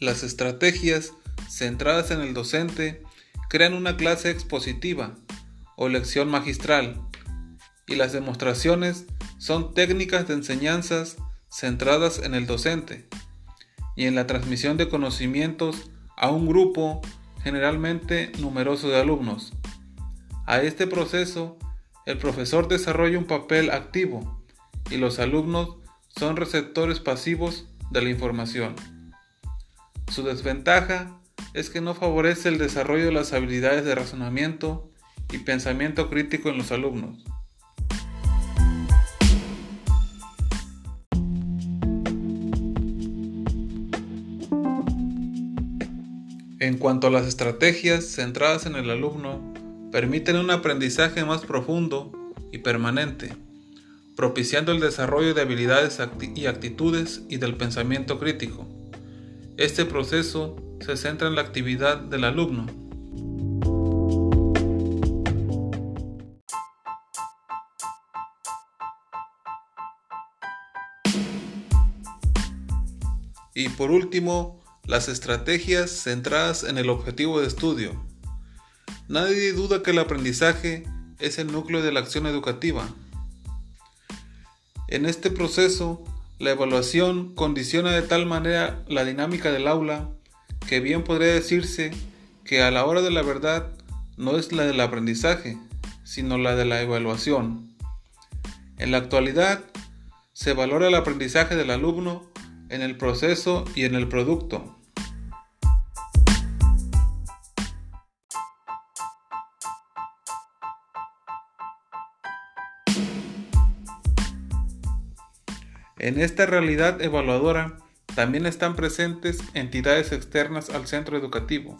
Las estrategias centradas en el docente crean una clase expositiva o lección magistral y las demostraciones son técnicas de enseñanzas centradas en el docente y en la transmisión de conocimientos a un grupo generalmente numeroso de alumnos. A este proceso, el profesor desarrolla un papel activo y los alumnos son receptores pasivos de la información. Su desventaja es que no favorece el desarrollo de las habilidades de razonamiento y pensamiento crítico en los alumnos. En cuanto a las estrategias centradas en el alumno, permiten un aprendizaje más profundo y permanente, propiciando el desarrollo de habilidades y actitudes y del pensamiento crítico. Este proceso se centra en la actividad del alumno. Y por último, las estrategias centradas en el objetivo de estudio. Nadie duda que el aprendizaje es el núcleo de la acción educativa. En este proceso, la evaluación condiciona de tal manera la dinámica del aula que bien podría decirse que a la hora de la verdad no es la del aprendizaje, sino la de la evaluación. En la actualidad, se valora el aprendizaje del alumno en el proceso y en el producto. En esta realidad evaluadora también están presentes entidades externas al centro educativo.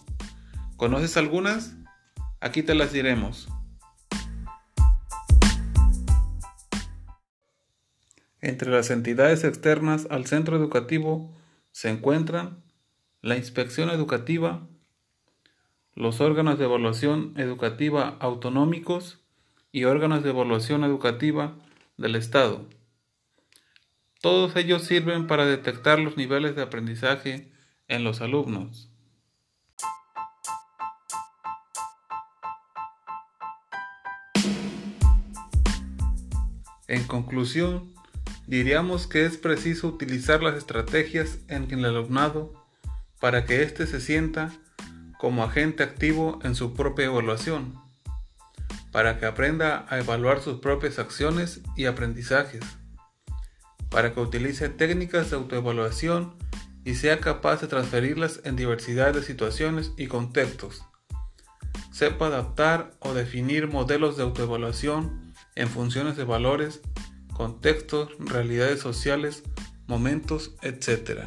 ¿Conoces algunas? Aquí te las diremos. Entre las entidades externas al centro educativo se encuentran la inspección educativa, los órganos de evaluación educativa autonómicos y órganos de evaluación educativa del Estado. Todos ellos sirven para detectar los niveles de aprendizaje en los alumnos. En conclusión, diríamos que es preciso utilizar las estrategias en el alumnado para que éste se sienta como agente activo en su propia evaluación, para que aprenda a evaluar sus propias acciones y aprendizajes para que utilice técnicas de autoevaluación y sea capaz de transferirlas en diversidad de situaciones y contextos. Sepa adaptar o definir modelos de autoevaluación en funciones de valores, contextos, realidades sociales, momentos, etc.